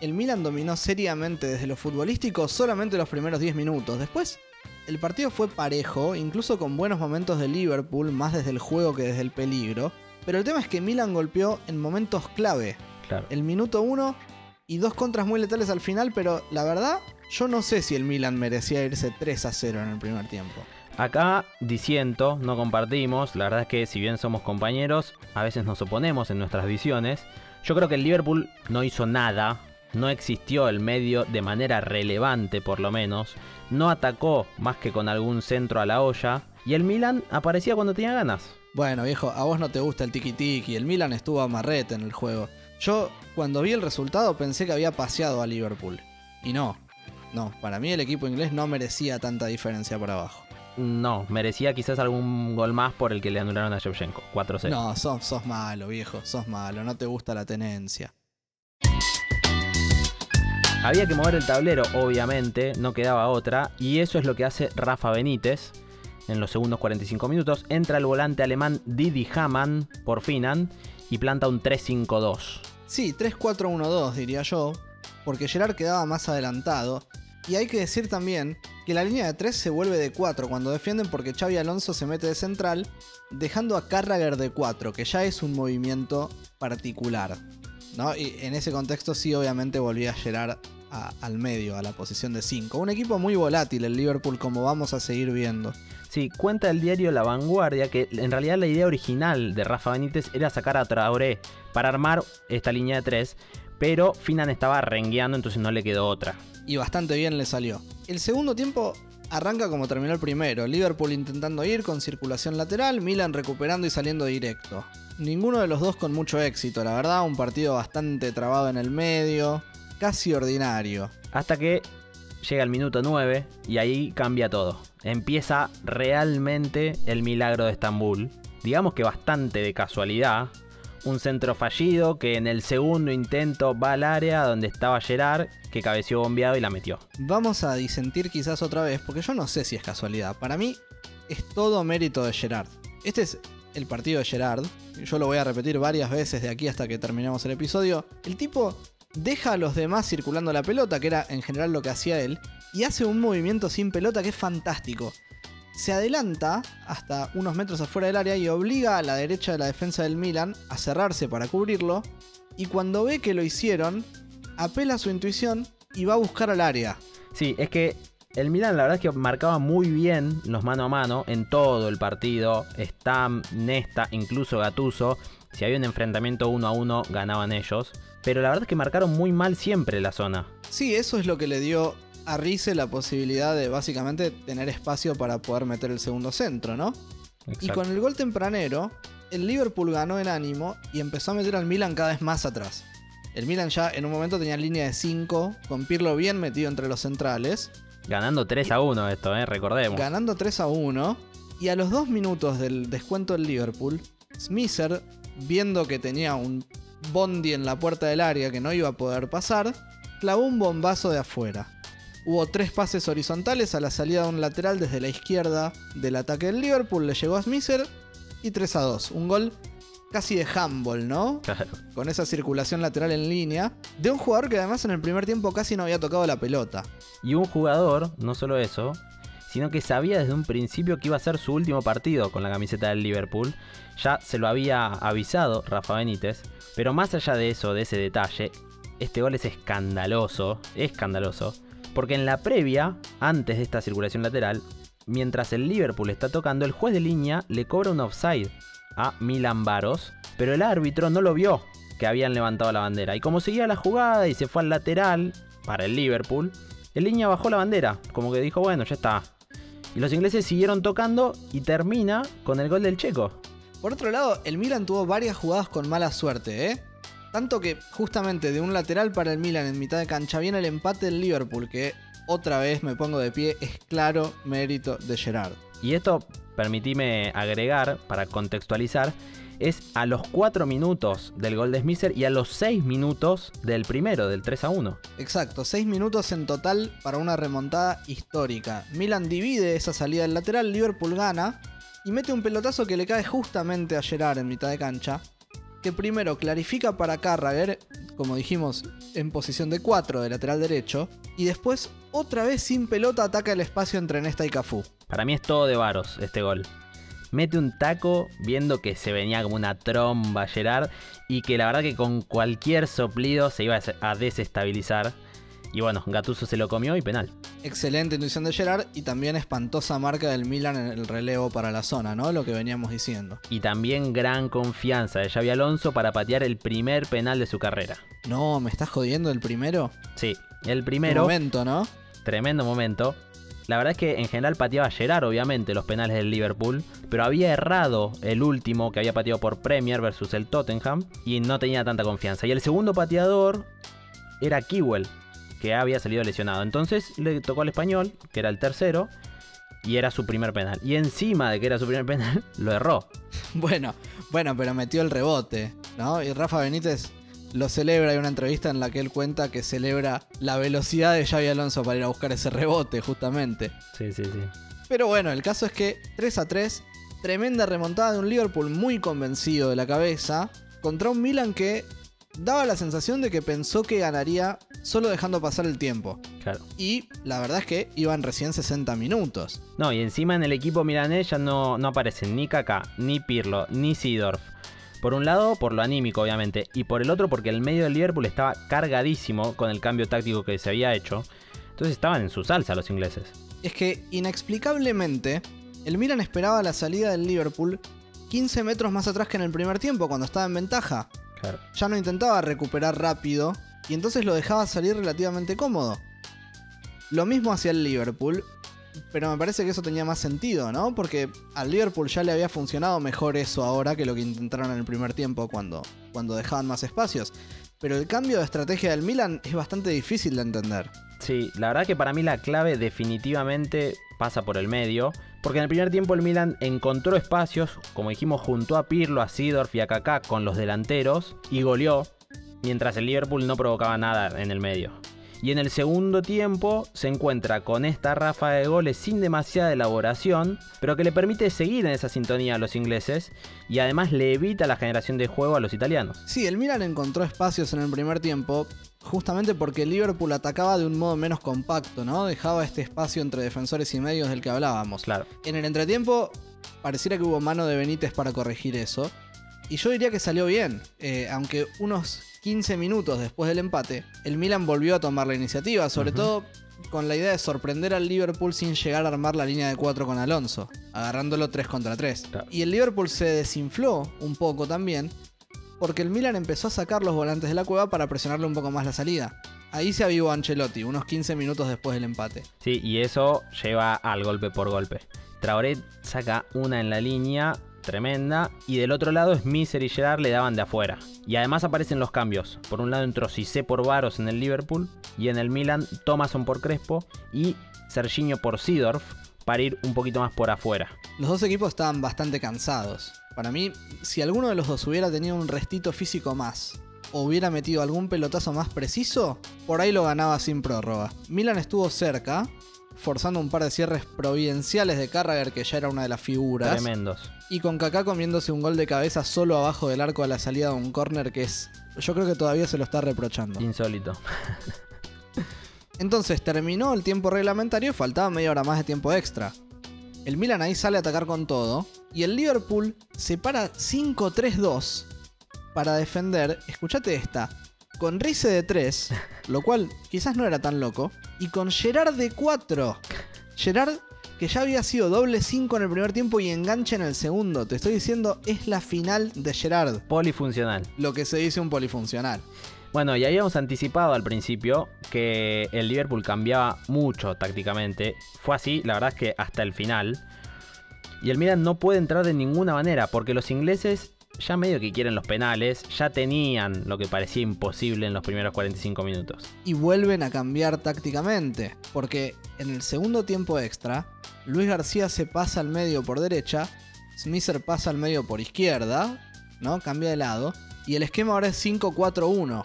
el Milan dominó seriamente desde lo futbolístico solamente los primeros 10 minutos. Después, el partido fue parejo, incluso con buenos momentos de Liverpool, más desde el juego que desde el peligro. Pero el tema es que Milan golpeó en momentos clave. Claro. El minuto 1 y dos contras muy letales al final, pero la verdad, yo no sé si el Milan merecía irse 3 a 0 en el primer tiempo. Acá disiento, no compartimos, la verdad es que si bien somos compañeros, a veces nos oponemos en nuestras visiones. Yo creo que el Liverpool no hizo nada, no existió el medio de manera relevante por lo menos, no atacó más que con algún centro a la olla, y el Milan aparecía cuando tenía ganas. Bueno, viejo, a vos no te gusta el tiki-tiki. El Milan estuvo a marrete en el juego. Yo, cuando vi el resultado, pensé que había paseado a Liverpool. Y no. No, para mí el equipo inglés no merecía tanta diferencia por abajo. No, merecía quizás algún gol más por el que le anularon a Shevchenko, 4-0. No, sos, sos malo, viejo. Sos malo. No te gusta la tenencia. Había que mover el tablero, obviamente, no quedaba otra, y eso es lo que hace Rafa Benítez. En los segundos 45 minutos entra el volante alemán Didi Hamann por Finan y planta un 3-5-2. Sí, 3-4-1-2 diría yo, porque Gerard quedaba más adelantado. Y hay que decir también que la línea de 3 se vuelve de 4 cuando defienden porque Xavi Alonso se mete de central, dejando a Carragher de 4, que ya es un movimiento particular. ¿no? Y en ese contexto sí obviamente volvía Gerard a- al medio, a la posición de 5. Un equipo muy volátil el Liverpool como vamos a seguir viendo. Sí, cuenta el diario La Vanguardia que en realidad la idea original de Rafa Benítez era sacar a Traoré para armar esta línea de 3, pero Finan estaba rengueando, entonces no le quedó otra. y bastante bien le salió. El segundo tiempo arranca como terminó el primero, Liverpool intentando ir con circulación lateral, Milan recuperando y saliendo directo. Ninguno de los dos con mucho éxito, la verdad, un partido bastante trabado en el medio, casi ordinario. Hasta que llega el minuto 9 y ahí cambia todo. Empieza realmente el milagro de Estambul. Digamos que bastante de casualidad. Un centro fallido que en el segundo intento va al área donde estaba Gerard, que cabeció bombeado y la metió. Vamos a disentir quizás otra vez, porque yo no sé si es casualidad. Para mí es todo mérito de Gerard. Este es el partido de Gerard. Yo lo voy a repetir varias veces de aquí hasta que terminemos el episodio. El tipo deja a los demás circulando la pelota, que era en general lo que hacía él, y hace un movimiento sin pelota que es fantástico. Se adelanta hasta unos metros afuera del área y obliga a la derecha de la defensa del Milan a cerrarse para cubrirlo. Y cuando ve que lo hicieron, apela a su intuición y va a buscar al área. Sí, es que el Milan la verdad es que marcaba muy bien los mano a mano en todo el partido. Stam, Nesta, incluso Gatuso. Si había un enfrentamiento uno a uno, ganaban ellos. Pero la verdad es que marcaron muy mal siempre la zona. Sí, eso es lo que le dio a Rice la posibilidad de básicamente tener espacio para poder meter el segundo centro, ¿no? Y con el gol tempranero, el Liverpool ganó en ánimo y empezó a meter al Milan cada vez más atrás. El Milan ya en un momento tenía línea de 5, con Pirlo bien metido entre los centrales, Ganando 3 a 1 esto, eh, recordemos. ganando 3 a 1. Y a los 2 minutos del descuento del Liverpool, Smisser, viendo que tenía un bondi en la puerta del área que no iba a poder pasar, clavó un bombazo de afuera. Hubo tres pases horizontales a la salida de un lateral desde la izquierda del ataque del Liverpool, le llegó a Smisser y 3 a 2. Un gol casi de handball, ¿no? Claro. Con esa circulación lateral en línea, de un jugador que además en el primer tiempo casi no había tocado la pelota. Y un jugador, no solo eso, sino que sabía desde un principio que iba a ser su último partido con la camiseta del Liverpool. Ya se lo había avisado Rafa Benítez. Pero más allá de eso, de ese detalle, este gol es escandaloso, escandaloso. Porque en la previa, antes de esta circulación lateral, mientras el Liverpool está tocando, el juez de línea le cobra un offside a Milan Baros, pero el árbitro no lo vio que habían levantado la bandera. Y como seguía la jugada y se fue al lateral para el Liverpool, el línea bajó la bandera, como que dijo, bueno, ya está. Y los ingleses siguieron tocando y termina con el gol del checo. Por otro lado, el Milan tuvo varias jugadas con mala suerte, ¿eh? Tanto que justamente de un lateral para el Milan en mitad de cancha viene el empate del Liverpool, que otra vez me pongo de pie, es claro mérito de Gerard. Y esto, permitime agregar, para contextualizar, es a los 4 minutos del gol de Smisser y a los 6 minutos del primero, del 3 a 1. Exacto, 6 minutos en total para una remontada histórica. Milan divide esa salida del lateral, Liverpool gana y mete un pelotazo que le cae justamente a Gerard en mitad de cancha. Que primero clarifica para Carragher, como dijimos, en posición de 4 de lateral derecho. Y después, otra vez sin pelota, ataca el espacio entre Nesta y Cafú. Para mí es todo de varos este gol. Mete un taco viendo que se venía como una tromba Gerard y que la verdad que con cualquier soplido se iba a desestabilizar. Y bueno, Gatuso se lo comió y penal. Excelente intuición de Gerard y también espantosa marca del Milan en el relevo para la zona, ¿no? Lo que veníamos diciendo. Y también gran confianza de Xavi Alonso para patear el primer penal de su carrera. No, ¿me estás jodiendo el primero? Sí, el primero. momento, ¿no? Tremendo momento. La verdad es que en general pateaba Gerard, obviamente, los penales del Liverpool, pero había errado el último que había pateado por Premier versus el Tottenham y no tenía tanta confianza. Y el segundo pateador era Kiwell, que había salido lesionado. Entonces le tocó al español, que era el tercero, y era su primer penal. Y encima de que era su primer penal, lo erró. Bueno, bueno, pero metió el rebote, ¿no? Y Rafa Benítez lo celebra. Hay una entrevista en la que él cuenta que celebra la velocidad de Xavi Alonso para ir a buscar ese rebote, justamente. Sí, sí, sí. Pero bueno, el caso es que 3 a 3, tremenda remontada de un Liverpool muy convencido de la cabeza contra un Milan que daba la sensación de que pensó que ganaría solo dejando pasar el tiempo. Claro. Y la verdad es que iban recién 60 minutos. No, y encima en el equipo milanés ya no, no aparecen ni Kaká, ni Pirlo, ni Sidorf. Por un lado, por lo anímico, obviamente, y por el otro, porque el medio del Liverpool estaba cargadísimo con el cambio táctico que se había hecho. Entonces estaban en su salsa los ingleses. Es que, inexplicablemente, el Milan esperaba la salida del Liverpool 15 metros más atrás que en el primer tiempo, cuando estaba en ventaja. Claro. Ya no intentaba recuperar rápido y entonces lo dejaba salir relativamente cómodo. Lo mismo hacia el Liverpool, pero me parece que eso tenía más sentido, ¿no? Porque al Liverpool ya le había funcionado mejor eso ahora que lo que intentaron en el primer tiempo cuando, cuando dejaban más espacios. Pero el cambio de estrategia del Milan es bastante difícil de entender. Sí, la verdad que para mí la clave definitivamente pasa por el medio, porque en el primer tiempo el Milan encontró espacios, como dijimos, junto a Pirlo, a Sidorf y a Kaká con los delanteros y goleó, mientras el Liverpool no provocaba nada en el medio. Y en el segundo tiempo se encuentra con esta rafa de goles sin demasiada elaboración, pero que le permite seguir en esa sintonía a los ingleses y además le evita la generación de juego a los italianos. Sí, el Milan encontró espacios en el primer tiempo, justamente porque el Liverpool atacaba de un modo menos compacto, ¿no? Dejaba este espacio entre defensores y medios del que hablábamos. Claro. En el entretiempo pareciera que hubo mano de Benítez para corregir eso. Y yo diría que salió bien, eh, aunque unos 15 minutos después del empate, el Milan volvió a tomar la iniciativa, sobre todo con la idea de sorprender al Liverpool sin llegar a armar la línea de 4 con Alonso, agarrándolo 3 contra 3. Claro. Y el Liverpool se desinfló un poco también, porque el Milan empezó a sacar los volantes de la cueva para presionarle un poco más la salida. Ahí se avivó Ancelotti, unos 15 minutos después del empate. Sí, y eso lleva al golpe por golpe. Traoré saca una en la línea tremenda y del otro lado Smisser y Gerard le daban de afuera. Y además aparecen los cambios. Por un lado entró Cissé por Varos en el Liverpool y en el Milan Thomason por Crespo y Serginho por Sidorf para ir un poquito más por afuera. Los dos equipos estaban bastante cansados. Para mí, si alguno de los dos hubiera tenido un restito físico más, o hubiera metido algún pelotazo más preciso, por ahí lo ganaba sin prórroga. Milan estuvo cerca, forzando un par de cierres providenciales de Carragher, que ya era una de las figuras. Tremendos. Y con Kaká comiéndose un gol de cabeza solo abajo del arco a la salida de un córner que es. Yo creo que todavía se lo está reprochando. Insólito. Entonces terminó el tiempo reglamentario, faltaba media hora más de tiempo extra. El Milan ahí sale a atacar con todo. Y el Liverpool se para 5-3-2 para defender. Escuchate esta. Con Rice de 3, lo cual quizás no era tan loco. Y con Gerard de 4. Gerard que ya había sido doble 5 en el primer tiempo y engancha en el segundo. Te estoy diciendo, es la final de Gerard. Polifuncional. Lo que se dice un polifuncional. Bueno, y habíamos anticipado al principio que el Liverpool cambiaba mucho tácticamente. Fue así, la verdad es que hasta el final. Y el Milan no puede entrar de ninguna manera, porque los ingleses ya medio que quieren los penales, ya tenían lo que parecía imposible en los primeros 45 minutos. y vuelven a cambiar tácticamente. Porque en el segundo tiempo extra, Luis García se pasa al medio por derecha, Smisser pasa al medio por izquierda, ¿no? Cambia de lado. Y el esquema ahora es 5-4-1.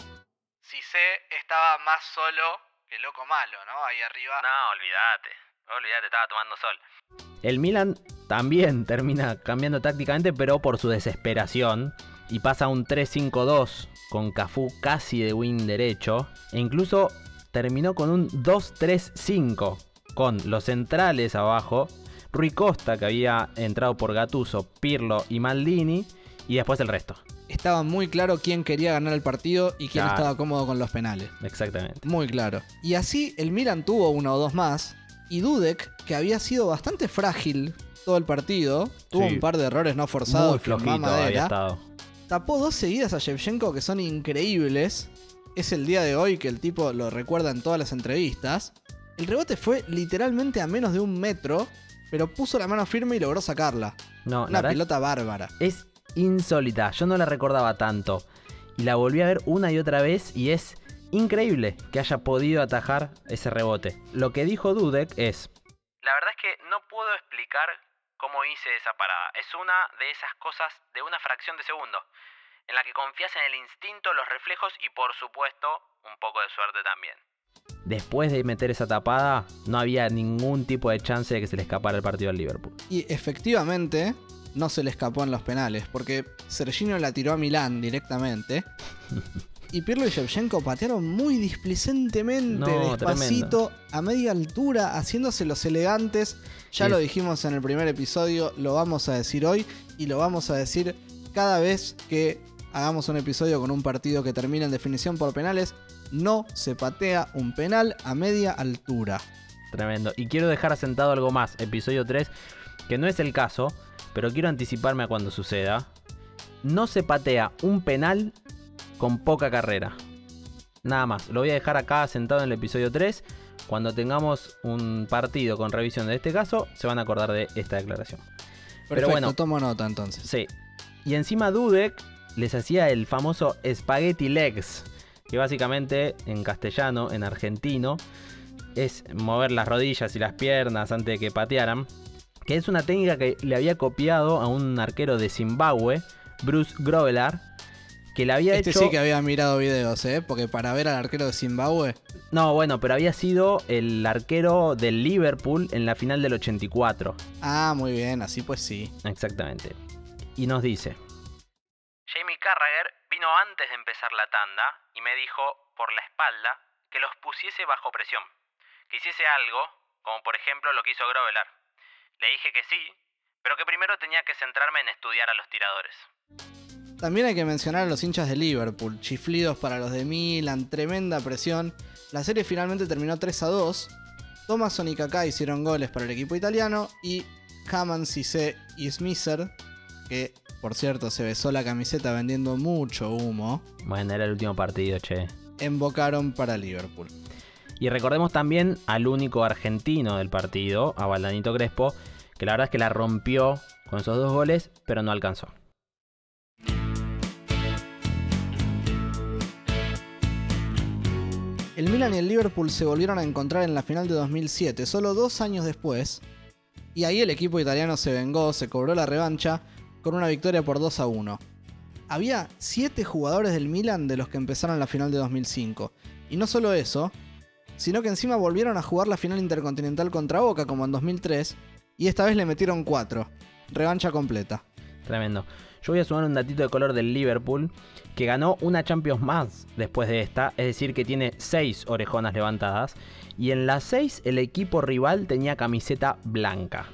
Cissé estaba más solo que loco malo, ¿no? Ahí arriba. No, olvídate. Olvídate, estaba tomando sol. El Milan también termina cambiando tácticamente, pero por su desesperación. Y pasa a un 3-5-2 con Cafú casi de wing derecho. E incluso terminó con un 2-3-5 con los centrales abajo. Rui Costa, que había entrado por Gatuso, Pirlo y Maldini. Y después el resto. Estaba muy claro quién quería ganar el partido y quién Claro. estaba cómodo con los penales. Exactamente. Muy claro. Y así el Milan tuvo uno o dos más. Y Dudek, que había sido bastante frágil todo el partido, tuvo Sí. un par de errores no forzados. Muy flojito estado. Tapó dos seguidas a Shevchenko que son increíbles. Es el día de hoy que el tipo lo recuerda en todas las entrevistas. El rebote fue literalmente a menos de un metro, pero puso la mano firme y logró sacarla. No, la Una pelota bárbara. Es insólita, yo no la recordaba tanto. Y la volví a ver una y otra vez y es increíble que haya podido atajar ese rebote. Lo que dijo Dudek es, La verdad es que no puedo explicar cómo hice esa parada. Es una de esas cosas de una fracción de segundo, en la que confías en el instinto, los reflejos y por supuesto un poco de suerte también. después de meter esa tapada, no había ningún tipo de chance de que se le escapara el partido al Liverpool. Y efectivamente, no se le escapó en los penales, porque Serginho la tiró a Milán directamente. Y Pirlo y Shevchenko patearon muy displicentemente, No, despacito, a media altura, haciéndose los elegantes. Ya Sí. lo dijimos en el primer episodio, lo vamos a decir hoy y lo vamos a decir cada vez que hagamos un episodio con un partido que termina en definición por penales. No se patea un penal a media altura. Tremendo. Y quiero dejar asentado algo más, episodio 3, que no es el caso, pero quiero anticiparme a cuando suceda. No se patea un penal con poca carrera. Nada más. Lo voy a dejar acá sentado en el episodio 3. Cuando tengamos un partido con revisión de este caso, se van a acordar de esta declaración. Perfecto, Pero bueno, tomo nota entonces. Sí. Y encima Dudek les hacía el famoso spaghetti legs, que básicamente en castellano, en argentino, es mover las rodillas y las piernas antes de que patearan, que es una técnica que le había copiado a un arquero de Zimbabue, Bruce Grovelar, que le había Este hecho... sí que había mirado videos, ¿eh? Porque para ver al arquero de Zimbabue. No, bueno, pero había sido el arquero del Liverpool en la final del 84. Ah, muy bien, así pues sí. Exactamente. Y nos dice, Jamie Carragher vino antes de empezar la tanda y me dijo por la espalda que los pusiese bajo presión, que hiciese algo, como por ejemplo lo que hizo Grovelar. Le dije que sí, pero que primero tenía que centrarme en estudiar a los tiradores. También hay que mencionar a los hinchas de Liverpool, chiflidos para los de Milan, tremenda presión. La serie finalmente terminó 3 a 2. Thomason y Kaká hicieron goles para el equipo italiano y Hamann, Cissé y Smisser, que por cierto se besó la camiseta vendiendo mucho humo, bueno, era el último partido, che. embocaron para Liverpool. Y recordemos también al único argentino del partido, a Valdanito Crespo, que la verdad es que la rompió con esos dos goles, pero no alcanzó. El Milan y el Liverpool se volvieron a encontrar en la final de 2007, solo dos años después, y ahí el equipo italiano se vengó, se cobró la revancha con una victoria por 2 a 1. Había 7 jugadores del Milan de los que empezaron la final de 2005, y no solo eso, sino que encima volvieron a jugar la final intercontinental contra Boca como en 2003, y esta vez le metieron 4, revancha completa. Tremendo. Yo voy a sumar un datito de color del Liverpool, que ganó una Champions más después de esta, es decir, que tiene 6 orejonas levantadas, y en las 6 el equipo rival tenía camiseta blanca.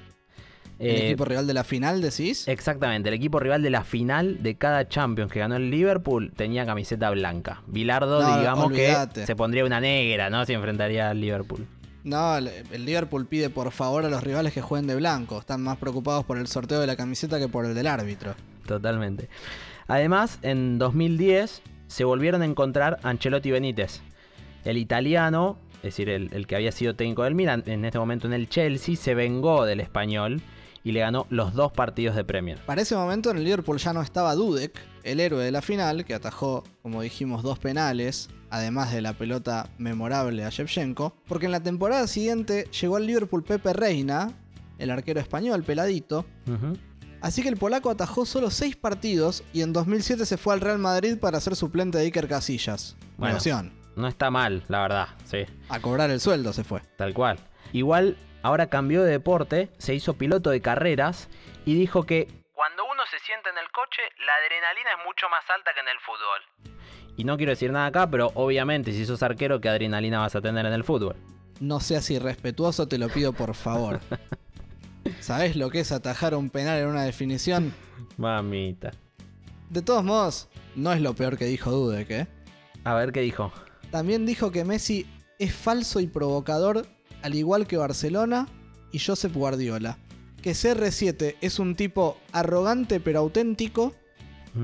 ¿El Eh, equipo rival de la final decís? Exactamente, el equipo rival de la final de cada Champions que ganó el Liverpool tenía camiseta blanca. Bilardo, No, digamos que se pondría una negra, ¿no? Si enfrentaría al Liverpool. No, el Liverpool pide por favor a los rivales que jueguen de blanco. Están más preocupados por el sorteo de la camiseta que por el del árbitro. Totalmente. Además, en 2010 se volvieron a encontrar Ancelotti Benítez. El italiano, es decir, el, el que había sido técnico del Milan, en este momento en el Chelsea, se vengó del español y le ganó los dos partidos de Premier. Para ese momento en el Liverpool ya no estaba Dudek, el héroe de la final, que atajó, como dijimos, dos penales, además de la pelota memorable a Shevchenko, porque en la temporada siguiente llegó al Liverpool Pepe Reina, el arquero español, peladito. Así que el polaco atajó solo 6 partidos y en 2007 se fue al Real Madrid para ser suplente de Iker Casillas. Bueno. No está mal, la verdad, sí. A cobrar el sueldo se fue. Tal cual. Igual, ahora cambió de deporte, se hizo piloto de carreras y dijo que, Cuando uno se sienta en el coche, la adrenalina es mucho más alta que en el fútbol. y no quiero decir nada acá, pero obviamente si sos arquero, ¿qué adrenalina vas a tener en el fútbol? No seas irrespetuoso, te lo pido por favor. ¿Sabés lo que es atajar un penal en una definición? Mamita. De todos modos, no es lo peor que dijo Dudek, ¿eh? A ver qué dijo. También dijo que Messi es falso y provocador, al igual que Barcelona y Josep Guardiola. Que CR7 es un tipo arrogante pero auténtico.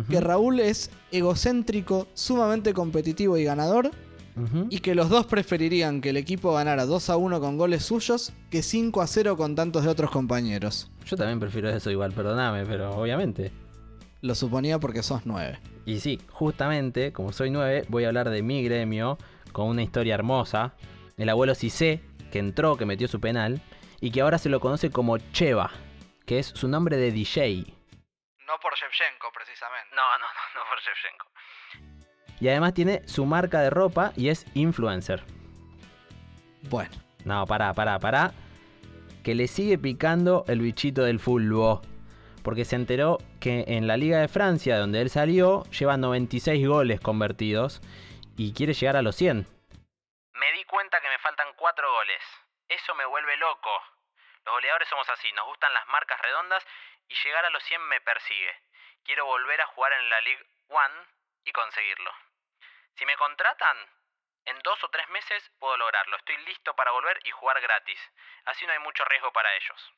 Que Raúl es egocéntrico, sumamente competitivo y ganador. Y que los dos preferirían que el equipo ganara 2 a 1 con goles suyos que 5 a 0 con tantos de otros compañeros. Yo también prefiero eso igual, perdóname, pero obviamente. Lo suponía porque sos 9. Y sí, justamente, como soy 9, voy a hablar de mi gremio con una historia hermosa. El abuelo Cissé, que entró, que metió su penal, y que ahora se lo conoce como Cheva, que es su nombre de DJ. No por Shevchenko, precisamente. No, no, no, no por Shevchenko. Y además tiene su marca de ropa y es influencer. Bueno. No, pará, pará, pará. Que le sigue picando el bichito del fútbol. Porque se enteró que en la Liga de Francia, donde él salió, lleva 96 goles convertidos y quiere llegar a los 100. Me di cuenta que faltan 4 goles. Eso me vuelve loco. Los goleadores somos así, nos gustan las marcas redondas y llegar a los 100 me persigue. Quiero volver a jugar en la League One y conseguirlo. Si me contratan, en dos o tres meses puedo lograrlo. Estoy listo para volver y jugar gratis. Así no hay mucho riesgo para ellos.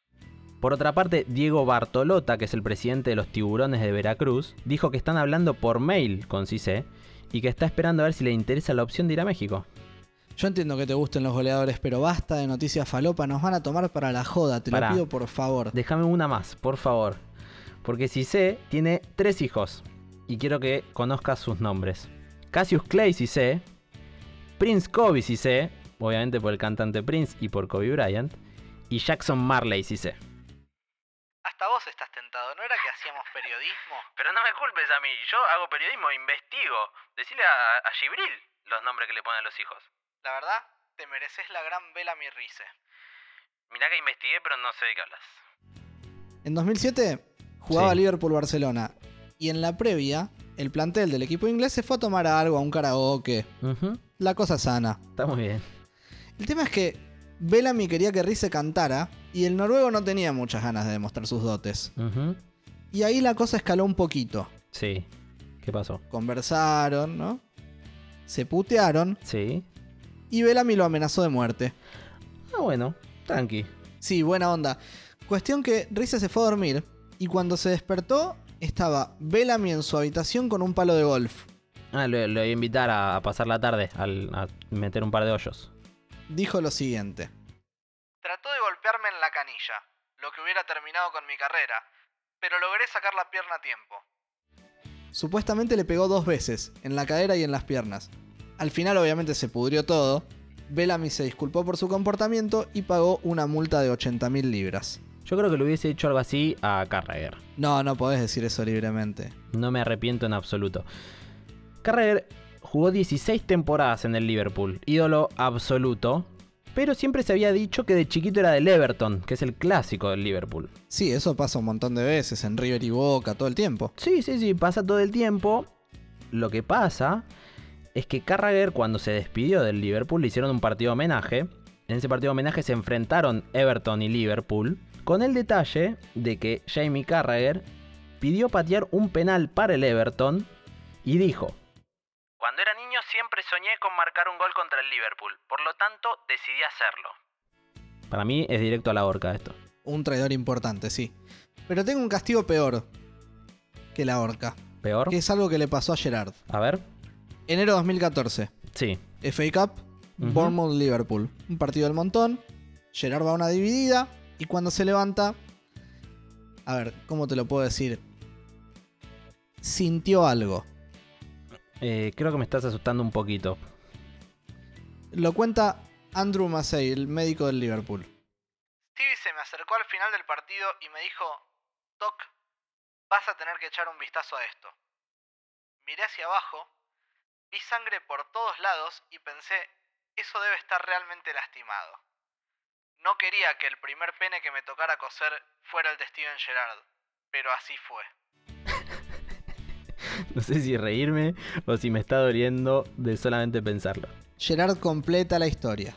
Por otra parte, Diego Bartolota, que es el presidente de los tiburones de Veracruz, dijo que están hablando por mail con Cissé y que está esperando a ver si le interesa la opción de ir a México. Yo entiendo que te gusten los goleadores, pero basta de noticias falopa, nos van a tomar para la joda, te Pará. lo pido por favor. Déjame una más, por favor. Porque Cissé tiene tres hijos y quiero que conozcas sus nombres. Cassius Clay Cissé, Prince Kobe Cissé, obviamente por el cantante Prince y por Kobe Bryant, y Jackson Marley Cissé. Hasta vos estás tentado, ¿no era que hacíamos periodismo? Pero no me culpes a mí, yo hago periodismo, investigo. Decile a, a Gibril los nombres que le ponen a los hijos. La verdad, te mereces la gran vela mi rice. Mirá que investigué, pero no sé de qué hablas. En 2007 jugaba Sí. Liverpool-Barcelona y en la previa el plantel del equipo inglés se fue a tomar algo, a un karaoke. La cosa sana. Está muy bien. El tema es que Bellamy quería que Rice cantara y el noruego no tenía muchas ganas de demostrar sus dotes. Y ahí la cosa escaló un poquito. Sí. ¿Qué pasó? Conversaron, ¿no? Se putearon Sí. Y Bellamy lo amenazó de muerte. Ah, bueno, tranqui. Sí, buena onda. Cuestión que Rice se fue a dormir y cuando se despertó estaba Bellamy en su habitación con un palo de golf. Ah, lo, lo voy a invitar a, a pasar la tarde, al- a meter un par de hoyos. Dijo lo siguiente. Trató de golpearme en la canilla, lo que hubiera terminado con mi carrera, pero logré sacar la pierna a tiempo. Supuestamente le pegó dos veces, en la cadera y en las piernas. Al final obviamente se pudrió todo. Bellamy se disculpó por su comportamiento y pagó una multa de 80.000 libras. Yo creo que le hubiese hecho algo así a Carragher. No, no podés decir eso libremente. No me arrepiento en absoluto. Carragher jugó 16 temporadas en el Liverpool, ídolo absoluto, pero siempre se había dicho que de chiquito era del Everton, que es el clásico del Liverpool. Sí, eso pasa un montón de veces en River y Boca todo el tiempo. Sí, sí, sí, pasa todo el tiempo. Lo que pasa es que Carragher cuando se despidió del Liverpool le hicieron un partido homenaje. En ese partido homenaje se enfrentaron Everton y Liverpool, con el detalle de que Jamie Carragher pidió patear un penal para el Everton y dijo, Cuando era niño siempre soñé con marcar un gol contra el Liverpool, por lo tanto decidí hacerlo. para mí es directo a la horca esto. Un traidor importante, sí. Pero tengo un castigo peor que la horca. ¿Peor? Que es algo que le pasó a Gerard. A ver. Enero 2014. Sí. FA Cup, Ujú. Bournemouth Liverpool. Un partido del montón. Gerard va a una dividida. Y cuando se levanta. A ver, ¿cómo te lo puedo decir? Sintió algo. Eh, creo que me estás asustando un poquito. Lo cuenta Andrew Massey, el médico del Liverpool. Stevie se me acercó al final final del partido y me dijo, Toc, vas a tener que echar un vistazo a esto. Miré hacia abajo, vi sangre por todos lados y pensé, eso debe estar realmente lastimado. No quería que el primer pene que me tocara coser fuera el de Steven Gerrard, pero así fue. No sé si reírme o si me está doliendo de solamente pensarlo. Gerard completa la historia.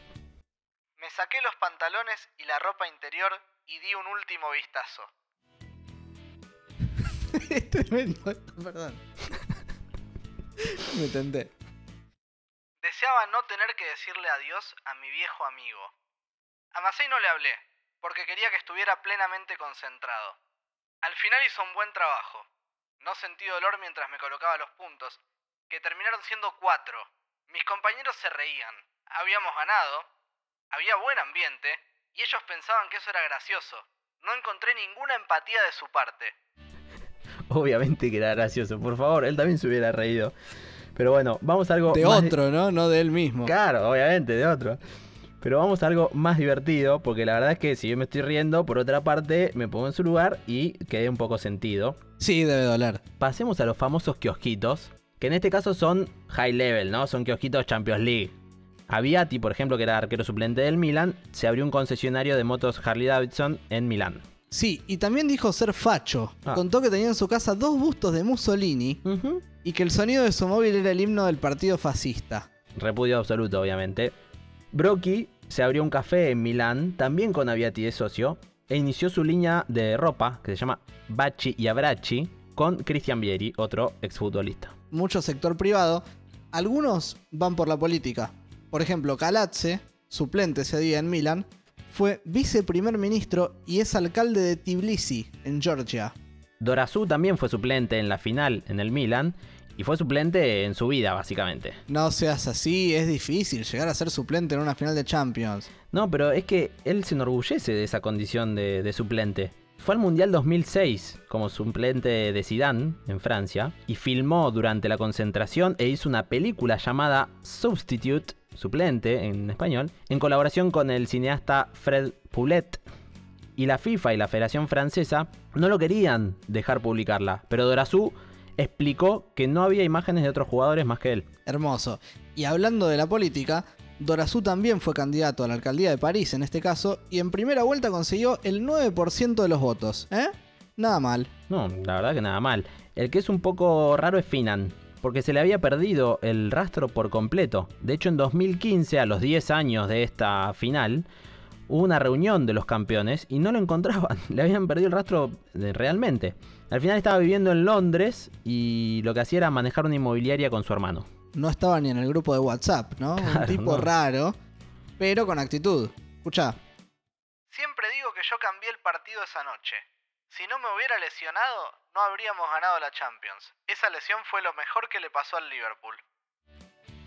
Me saqué los pantalones y la ropa interior y di un último vistazo. es tremendo esto, perdón. Me tenté. Deseaba no tener que decirle adiós a mi viejo amigo. A Macei no le hablé, porque quería que estuviera plenamente concentrado. Al final hizo un buen trabajo. No sentí dolor mientras me colocaba los puntos, que terminaron siendo cuatro. Mis compañeros se reían. Habíamos ganado, había buen ambiente, y ellos pensaban que eso era gracioso. No encontré ninguna empatía de su parte. Obviamente que era gracioso, por favor, él también se hubiera reído. Pero bueno, vamos a algo. De otro, ¿no? No de él mismo. Claro, obviamente, de otro. Pero vamos a algo más divertido, porque la verdad es que si yo me estoy riendo, por otra parte me pongo en su lugar y quedé un poco sentido. Sí, debe doler. Pasemos a los famosos kiosquitos, que en este caso son high level, ¿no? Son kiosquitos Champions League. Aviati, por ejemplo, que era arquero suplente del Milan, se abrió un concesionario de motos Harley Davidson en Milán. Sí, y también dijo ser facho. Ah. Contó que tenía en su casa dos bustos de Mussolini y que el sonido de su móvil era el himno del partido fascista. Repudio absoluto, obviamente. Brocchi se abrió un café en Milán, también con Aviati de socio, e inició su línea de ropa, que se llama Bacci y Abracci, con Cristian Vieri, otro exfutbolista. Mucho sector privado. Algunos van por la política. Por ejemplo, Calazze, suplente ese día en Milán, fue viceprimer ministro y es alcalde de Tbilisi, en Georgia. Dorazú también fue suplente en la final en el Milan y fue suplente en su vida, básicamente. No seas así, es difícil llegar a ser suplente en una final de Champions. No, pero es que él se enorgullece de esa condición de, de suplente. Fue al Mundial 2006 como suplente de Zidane en Francia y filmó durante la concentración e hizo una película llamada Substitute, suplente en español, en colaboración con el cineasta Fred Poulet. Y la FIFA y la Federación Francesa no lo querían dejar publicarla, pero Dorazú explicó que no había imágenes de otros jugadores más que él. Hermoso. Y hablando de la política, Dorazú también fue candidato a la alcaldía de París en este caso y en primera vuelta consiguió el 9% de los votos. ¿Eh? Nada mal. No, la verdad que nada mal. El que es un poco raro es Finan, porque se le había perdido el rastro por completo. De hecho, en 2015, a los 10 años de esta final, hubo una reunión de los campeones y no lo encontraban. Le habían perdido el rastro de- realmente. Al final estaba viviendo en Londres y lo que hacía era manejar una inmobiliaria con su hermano. No estaba ni en el grupo de WhatsApp, ¿no? Un tipo no. raro, pero con actitud. Escucha. Siempre digo que yo cambié el partido esa noche. Si no me hubiera lesionado, no habríamos ganado la Champions. Esa lesión fue lo mejor que le pasó al Liverpool.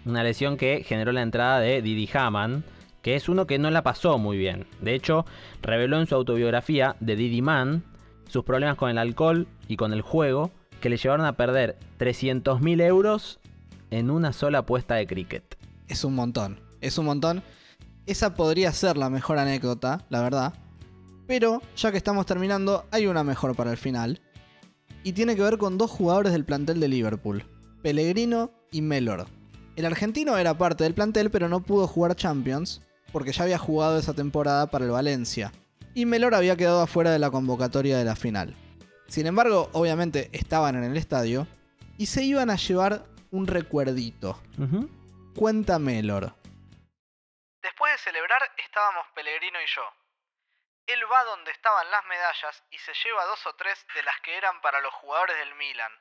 Una lesión que generó la entrada de Didi Hamann, que es uno que no la pasó muy bien. De hecho, reveló en su autobiografía de Didi Man sus problemas con el alcohol y con el juego, que le llevaron a perder 300.000 euros en una sola apuesta de cricket. Es un montón, es un montón. Esa podría ser la mejor anécdota, la verdad. Pero, ya que estamos terminando, hay una mejor para el final. Y tiene que ver con dos jugadores del plantel de Liverpool, Pellegrino y Mellor. El argentino era parte del plantel, pero no pudo jugar Champions, porque ya había jugado esa temporada para el Valencia. Y Mellor había quedado afuera de la convocatoria de la final. Sin embargo, obviamente estaban en el estadio y se iban a llevar un recuerdito. Cuenta Mellor. Después de celebrar estábamos Pellegrino y yo. Él va donde estaban las medallas y se lleva dos o tres de las que eran para los jugadores del Milan.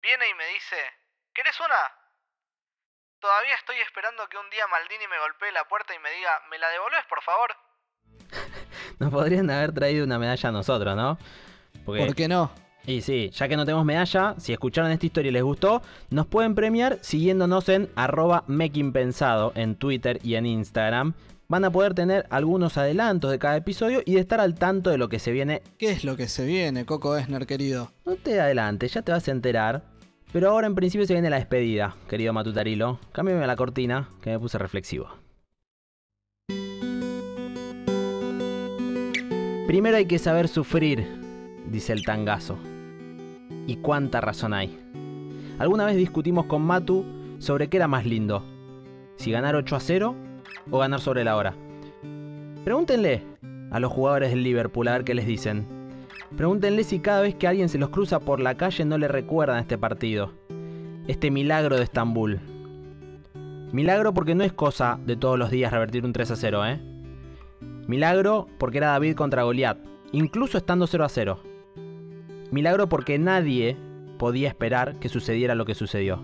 Viene y me dice, ¿querés una? Todavía estoy esperando que un día Maldini me golpee la puerta y me diga, ¿me la devolves por favor? Nos podrían haber traído una medalla a nosotros, ¿no? Porque- ¿Por qué no? Y sí, ya que no tenemos medalla, si escucharon esta historia y les gustó, nos pueden premiar siguiéndonos en arroba mequinpensado en Twitter y en Instagram. Van a poder tener algunos adelantos de cada episodio y de estar al tanto de lo que se viene. ¿Qué es lo que se viene, Coco Esner, querido? No te adelantes, ya te vas a enterar. Pero ahora en principio se viene la despedida, querido Matutarilo. Cámbiame la cortina, que me puse reflexivo. Primero hay que saber sufrir, dice el tangazo. Y cuánta razón hay. Alguna vez discutimos con Matu sobre qué era más lindo, si ganar 8 a 0 o ganar sobre la hora. Pregúntenle a los jugadores del Liverpool a ver qué les dicen. Pregúntenle si cada vez que alguien se los cruza por la calle no le recuerdan este partido, este milagro de Estambul. Milagro porque no es cosa de todos los días revertir un 3 a 0, ¿eh? Milagro porque era David contra Goliat, incluso estando 0 a 0. Milagro porque nadie podía esperar que sucediera lo que sucedió.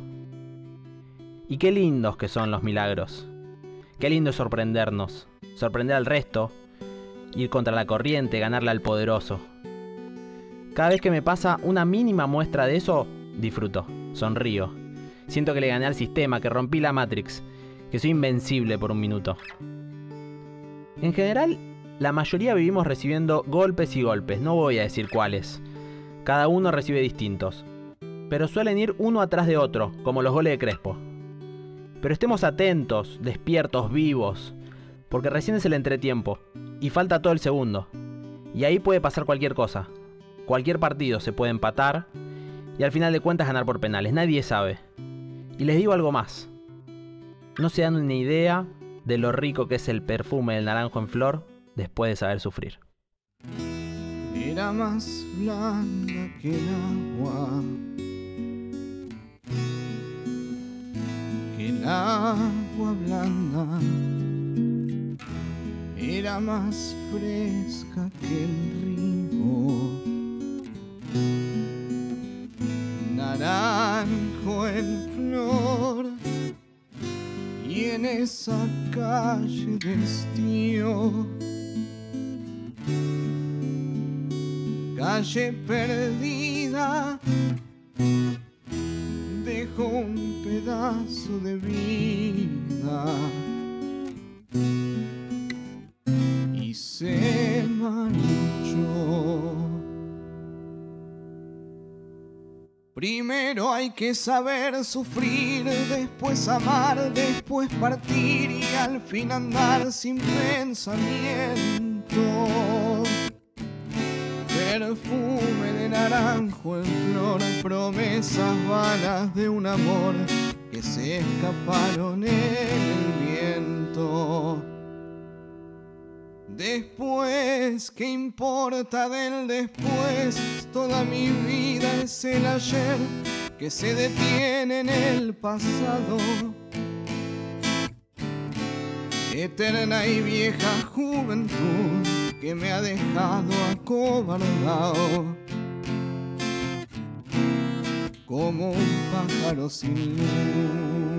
Y qué lindos que son los milagros. Qué lindo es sorprendernos, sorprender al resto, ir contra la corriente, ganarle al poderoso. Cada vez que me pasa una mínima muestra de eso, disfruto, sonrío. Siento que le gané al sistema, que rompí la Matrix, que soy invencible por un minuto. En general, la mayoría vivimos recibiendo golpes y golpes, no voy a decir cuáles. Cada uno recibe distintos. Pero suelen ir uno atrás de otro, como los goles de Crespo. Pero estemos atentos, despiertos, vivos, porque recién es el entretiempo, y falta todo el segundo. Y ahí puede pasar cualquier cosa. Cualquier partido se puede empatar, y al final de cuentas ganar por penales, nadie sabe. Y les digo algo más. No se dan una idea de lo rico que es el perfume del naranjo en flor después de saber sufrir. Era más blanda que el agua. El agua blanda. Era más fresca que el río. Naranjo en flor. Y en esa calle de estío. calle perdida dejó un pedazo de vida y se marchó. Primero hay que saber sufrir, después amar, después partir y al fin andar sin pensamiento perfume de naranjo en flor, promesas vanas de un amor que se escaparon en el viento. Después, ¿qué importa del después? Toda mi vida es el ayer que se detiene en el pasado. Eterna y vieja juventud que me ha dejado acobardado como un pájaro sin luz.